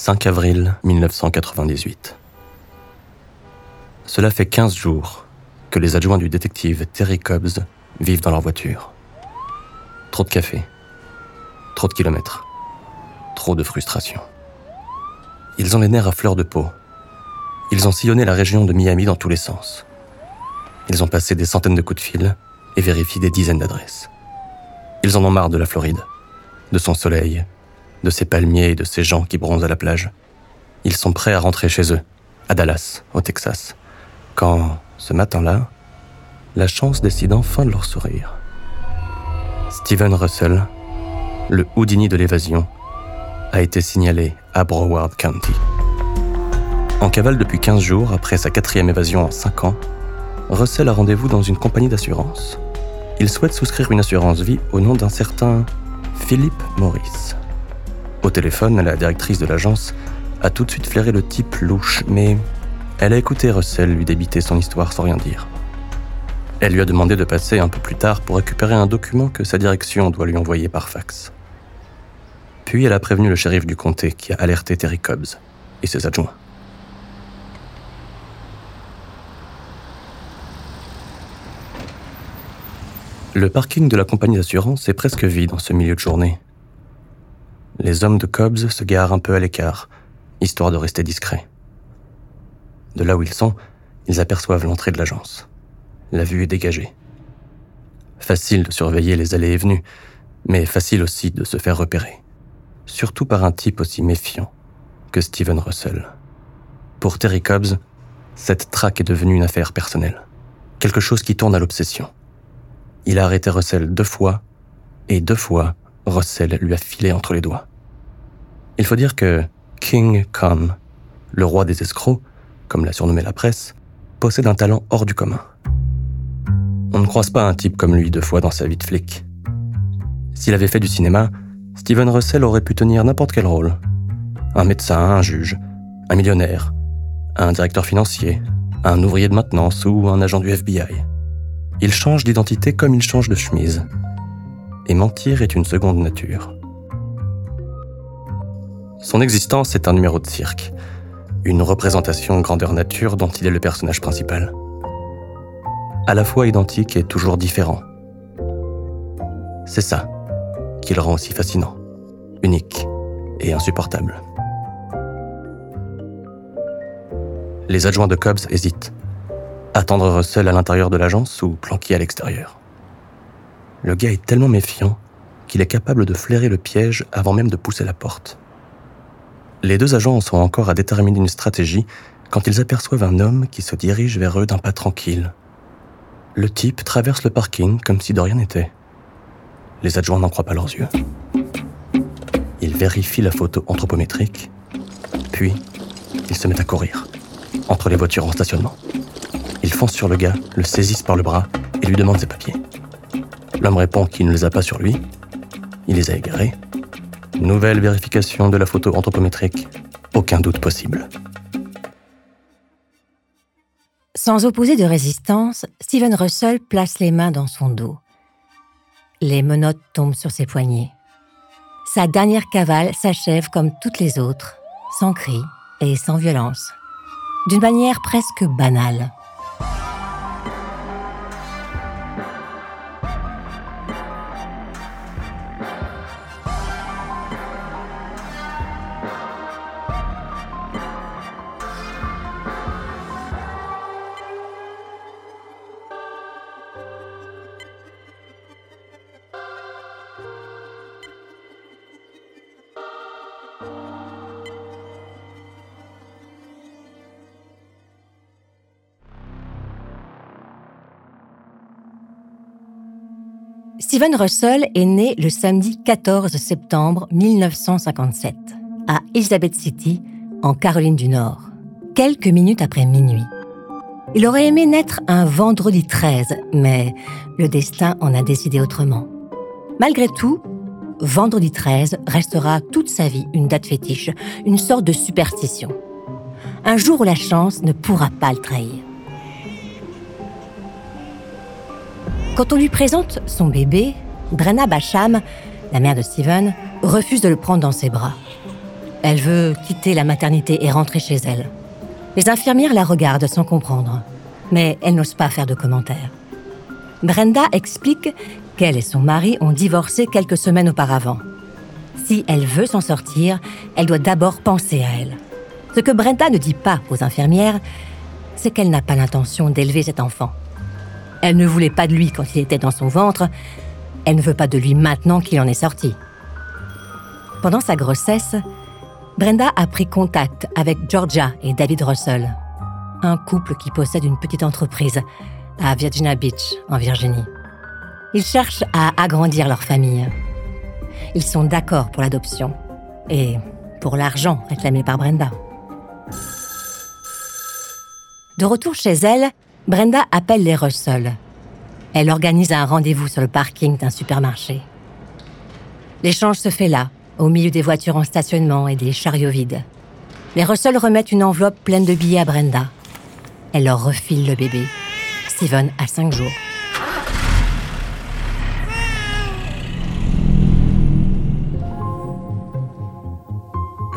5 avril 1998. Cela fait 15 jours que les adjoints du détective Terry Cobbs vivent dans leur voiture. Trop de café, trop de kilomètres, trop de frustration. Ils ont les nerfs à fleur de peau. Ils ont sillonné la région de Miami dans tous les sens. Ils ont passé des centaines de coups de fil et vérifié des dizaines d'adresses. Ils en ont marre de la Floride, de son soleil, de ces palmiers et de ces gens qui bronzent à la plage. Ils sont prêts à rentrer chez eux, à Dallas, au Texas, quand, ce matin-là, la chance décide enfin de leur sourire. Steven Russell, le Houdini de l'évasion, a été signalé à Broward County. En cavale depuis 15 jours après sa quatrième évasion en 5 ans, Russell a rendez-vous dans une compagnie d'assurance. Il souhaite souscrire une assurance vie au nom d'un certain Philippe Morris. Au téléphone, la directrice de l'agence a tout de suite flairé le type louche, mais elle a écouté Russell lui débiter son histoire sans rien dire. Elle lui a demandé de passer un peu plus tard pour récupérer un document que sa direction doit lui envoyer par fax. Puis elle a prévenu le shérif du comté qui a alerté Terry Cobbs et ses adjoints. Le parking de la compagnie d'assurance est presque vide en ce milieu de journée les hommes de Cobbs se garent un peu à l'écart, histoire de rester discrets. De là où ils sont, ils aperçoivent l'entrée de l'agence. La vue est dégagée. Facile de surveiller les allées et venues, mais facile aussi de se faire repérer. Surtout par un type aussi méfiant que Steven Russell. Pour Terry Cobbs, cette traque est devenue une affaire personnelle. Quelque chose qui tourne à l'obsession. Il a arrêté Russell deux fois, et deux fois, Russell lui a filé entre les doigts. Il faut dire que King Kong, le roi des escrocs, comme l'a surnommé la presse, possède un talent hors du commun. On ne croise pas un type comme lui deux fois dans sa vie de flic. S'il avait fait du cinéma, Steven Russell aurait pu tenir n'importe quel rôle. Un médecin, un juge, un millionnaire, un directeur financier, un ouvrier de maintenance ou un agent du FBI. Il change d'identité comme il change de chemise. Et mentir est une seconde nature. Son existence est un numéro de cirque, une représentation grandeur nature dont il est le personnage principal. À la fois identique et toujours différent. C'est ça qui le rend aussi fascinant, unique et insupportable. Les adjoints de Cobbs hésitent. Attendre Russell à l'intérieur de l'agence ou planquer à l'extérieur? Le gars est tellement méfiant qu'il est capable de flairer le piège avant même de pousser la porte. Les deux agents sont encore à déterminer une stratégie quand ils aperçoivent un homme qui se dirige vers eux d'un pas tranquille. Le type traverse le parking comme si de rien n'était. Les adjoints n'en croient pas leurs yeux. Ils vérifient la photo anthropométrique, puis ils se mettent à courir, entre les voitures en stationnement. Ils foncent sur le gars, le saisissent par le bras et lui demandent ses papiers. L'homme répond qu'il ne les a pas sur lui. Il les a égarés Nouvelle vérification de la photo anthropométrique. Aucun doute possible. Sans opposer de résistance, Steven Russell place les mains dans son dos. Les menottes tombent sur ses poignets. Sa dernière cavale s'achève comme toutes les autres, sans cri et sans violence, d'une manière presque banale. Steven Russell est né le samedi 14 septembre 1957 à Elizabeth City, en Caroline du Nord, quelques minutes après minuit. Il aurait aimé naître un vendredi 13, mais le destin en a décidé autrement. Malgré tout, vendredi 13 restera toute sa vie une date fétiche, une sorte de superstition. Un jour où la chance ne pourra pas le trahir. Quand on lui présente son bébé, Brenna Basham, la mère de Steven, refuse de le prendre dans ses bras. Elle veut quitter la maternité et rentrer chez elle. Les infirmières la regardent sans comprendre, mais elle n'ose pas faire de commentaires. Brenda explique qu'elle et son mari ont divorcé quelques semaines auparavant. Si elle veut s'en sortir, elle doit d'abord penser à elle. Ce que Brenda ne dit pas aux infirmières, c'est qu'elle n'a pas l'intention d'élever cet enfant. Elle ne voulait pas de lui quand il était dans son ventre, elle ne veut pas de lui maintenant qu'il en est sorti. Pendant sa grossesse, Brenda a pris contact avec Georgia et David Russell, un couple qui possède une petite entreprise à Virginia Beach, en Virginie. Ils cherchent à agrandir leur famille. Ils sont d'accord pour l'adoption et pour l'argent réclamé par Brenda. De retour chez elle, Brenda appelle les Russell. Elle organise un rendez-vous sur le parking d'un supermarché. L'échange se fait là, au milieu des voitures en stationnement et des chariots vides. Les Russell remettent une enveloppe pleine de billets à Brenda. Elle leur refile le bébé. Steven a cinq jours.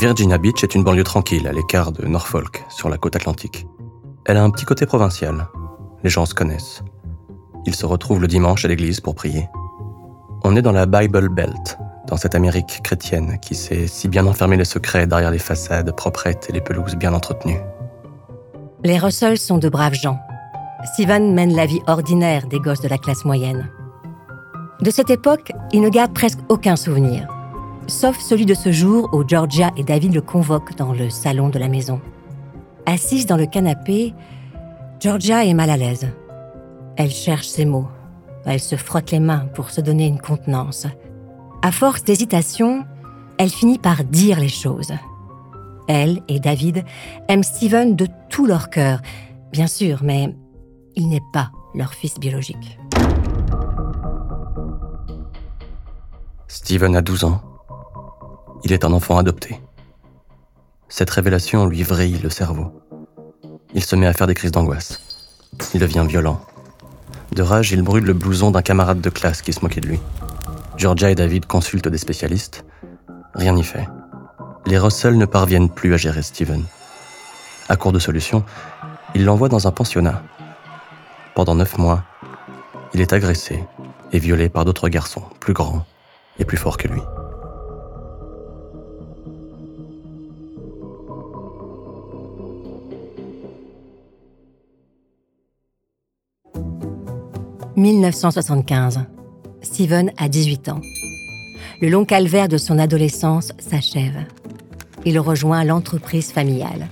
Virginia Beach est une banlieue tranquille à l'écart de Norfolk, sur la côte atlantique. Elle a un petit côté provincial. Les gens se connaissent. Ils se retrouvent le dimanche à l'église pour prier. On est dans la Bible Belt, dans cette Amérique chrétienne qui sait si bien enfermer les secrets derrière les façades proprettes et les pelouses bien entretenues. Les Russell sont de braves gens. Steven mène la vie ordinaire des gosses de la classe moyenne. De cette époque, il ne garde presque aucun souvenir sauf celui de ce jour où Georgia et David le convoquent dans le salon de la maison. Assise dans le canapé, Georgia est mal à l'aise. Elle cherche ses mots. Elle se frotte les mains pour se donner une contenance. À force d'hésitation, elle finit par dire les choses. Elle et David aiment Steven de tout leur cœur, bien sûr, mais il n'est pas leur fils biologique. Steven a 12 ans. Il est un enfant adopté. Cette révélation lui vrille le cerveau. Il se met à faire des crises d'angoisse. Il devient violent. De rage, il brûle le blouson d'un camarade de classe qui se moquait de lui. Georgia et David consultent des spécialistes. Rien n'y fait. Les Russell ne parviennent plus à gérer Steven. À court de solutions, ils l'envoient dans un pensionnat. Pendant neuf mois, il est agressé et violé par d'autres garçons plus grands et plus forts que lui. 1975. Steven a 18 ans. Le long calvaire de son adolescence s'achève. Il rejoint l'entreprise familiale.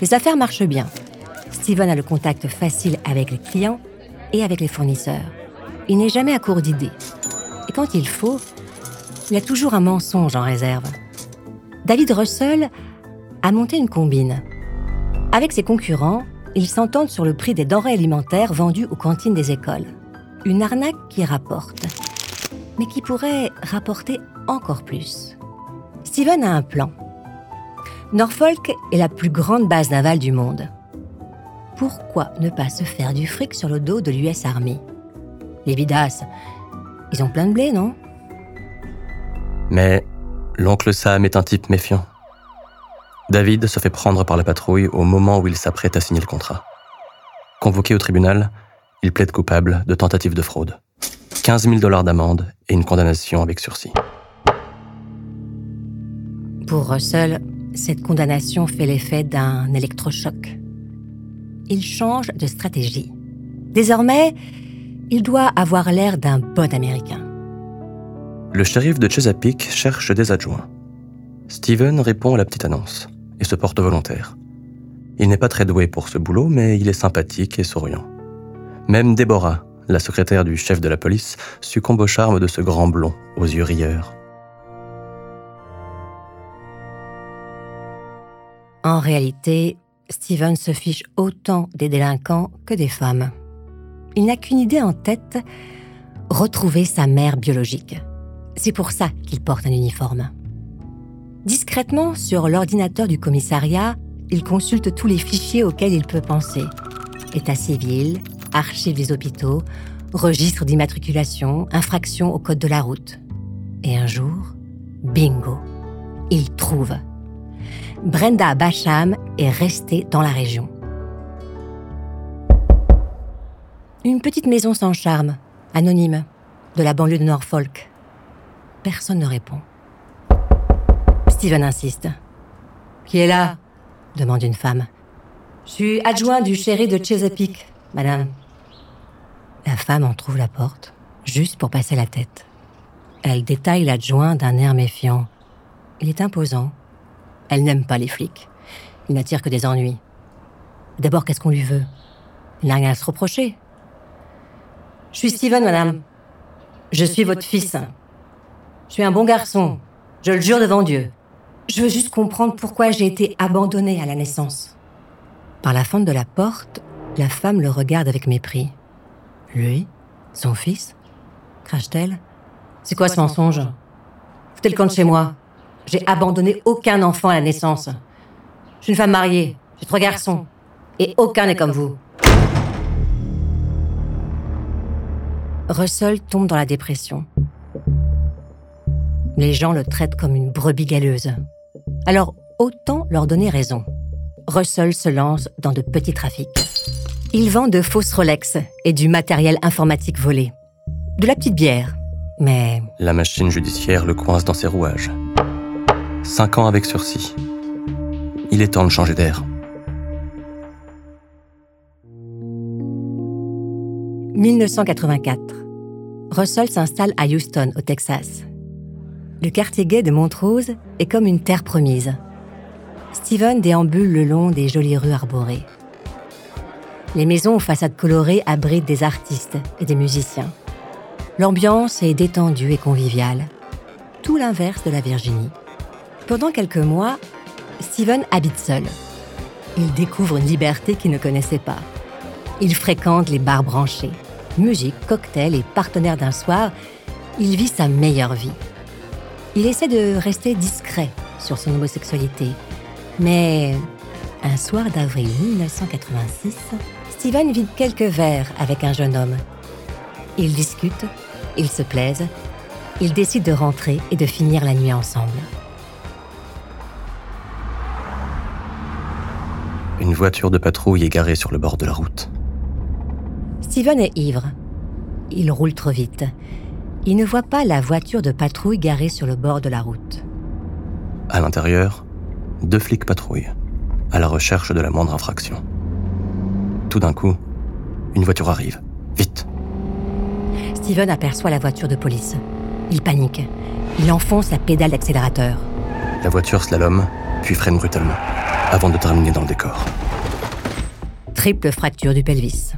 Les affaires marchent bien. Steven a le contact facile avec les clients et avec les fournisseurs. Il n'est jamais à court d'idées. Et quand il faut, il a toujours un mensonge en réserve. David Russell a monté une combine. Avec ses concurrents, ils s'entendent sur le prix des denrées alimentaires vendues aux cantines des écoles. Une arnaque qui rapporte, mais qui pourrait rapporter encore plus. Steven a un plan. Norfolk est la plus grande base navale du monde. Pourquoi ne pas se faire du fric sur le dos de l'US Army? Les bidas, ils ont plein de blé, non? Mais l'oncle Sam est un type méfiant. David se fait prendre par la patrouille au moment où il s'apprête à signer le contrat. Convoqué au tribunal, il plaide coupable de tentative de fraude. 15 000 dollars d'amende et une condamnation avec sursis. Pour Russell, cette condamnation fait l'effet d'un électrochoc. Il change de stratégie. Désormais, il doit avoir l'air d'un bon Américain. Le shérif de Chesapeake cherche des adjoints. Steven répond à la petite annonce et se porte volontaire. Il n'est pas très doué pour ce boulot, mais il est sympathique et souriant. Même Déborah, la secrétaire du chef de la police, succombe au charme de ce grand blond aux yeux rieurs. En réalité, Steven se fiche autant des délinquants que des femmes. Il n'a qu'une idée en tête, retrouver sa mère biologique. C'est pour ça qu'il porte un uniforme. Discrètement, sur l'ordinateur du commissariat, il consulte tous les fichiers auxquels il peut penser. État civil, archives des hôpitaux, registre d'immatriculation, infraction au code de la route. Et un jour, bingo, il trouve. Brenda Bacham est restée dans la région. Une petite maison sans charme, anonyme, de la banlieue de Norfolk. Personne ne répond. Steven insiste. Qui est là? demande une femme. Je suis adjoint du chéri de Chesapeake, madame. La femme en trouve la porte, juste pour passer la tête. Elle détaille l'adjoint d'un air méfiant. Il est imposant. Elle n'aime pas les flics. Il n'attire que des ennuis. D'abord, qu'est-ce qu'on lui veut? Il n'a rien à se reprocher. Je suis Steven, madame. Je suis votre fils. Je suis un bon garçon. Je le jure devant Dieu. Je veux juste comprendre pourquoi j'ai été abandonnée à la naissance. Par la fente de la porte, la femme le regarde avec mépris. Lui? Son fils? Crache-t-elle. C'est quoi ce mensonge? Foutez le camp de chez moi. J'ai abandonné aucun enfant à la naissance. Je suis une femme mariée, j'ai trois garçons, et aucun n'est comme vous. Russell tombe dans la dépression. Les gens le traitent comme une brebis galeuse. Alors, autant leur donner raison. Russell se lance dans de petits trafics. Il vend de fausses Rolex et du matériel informatique volé. De la petite bière. Mais... La machine judiciaire le coince dans ses rouages. Cinq ans avec sursis. Il est temps de changer d'air. « 1984. Russell s'installe à Houston, au Texas. Le quartier gay de Montrose est comme une terre promise. Steven déambule le long des jolies rues arborées. Les maisons aux façades colorées abritent des artistes et des musiciens. L'ambiance est détendue et conviviale. Tout l'inverse de la Virginie. Pendant quelques mois, Steven habite seul. Il découvre une liberté qu'il ne connaissait pas. Il fréquente les bars branchés. Musique, cocktails et partenaire d'un soir, il vit sa meilleure vie. Il essaie de rester discret sur son homosexualité. Mais un soir d'avril 1986, Steven vide quelques verres avec un jeune homme. Ils discutent, ils se plaisent, ils décident de rentrer et de finir la nuit ensemble. Une voiture de patrouille est garée sur le bord de la route. Steven est ivre. Il roule trop vite il ne voit pas la voiture de patrouille garée sur le bord de la route. À l'intérieur, deux flics patrouillent, à la recherche de la moindre infraction. Tout d'un coup, une voiture arrive. Vite Steven aperçoit la voiture de police. Il panique. Il enfonce la pédale d'accélérateur. La voiture slalom, puis freine brutalement, avant de terminer dans le décor. Triple fracture du pelvis.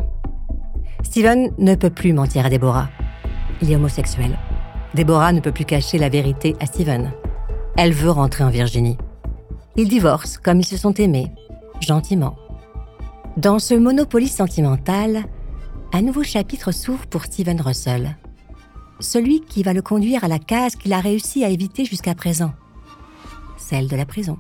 Steven ne peut plus mentir à Deborah il est homosexuel. Déborah ne peut plus cacher la vérité à Steven. Elle veut rentrer en Virginie. Ils divorcent comme ils se sont aimés, gentiment. Dans ce Monopoly sentimental, un nouveau chapitre s'ouvre pour Steven Russell. Celui qui va le conduire à la case qu'il a réussi à éviter jusqu'à présent, celle de la prison.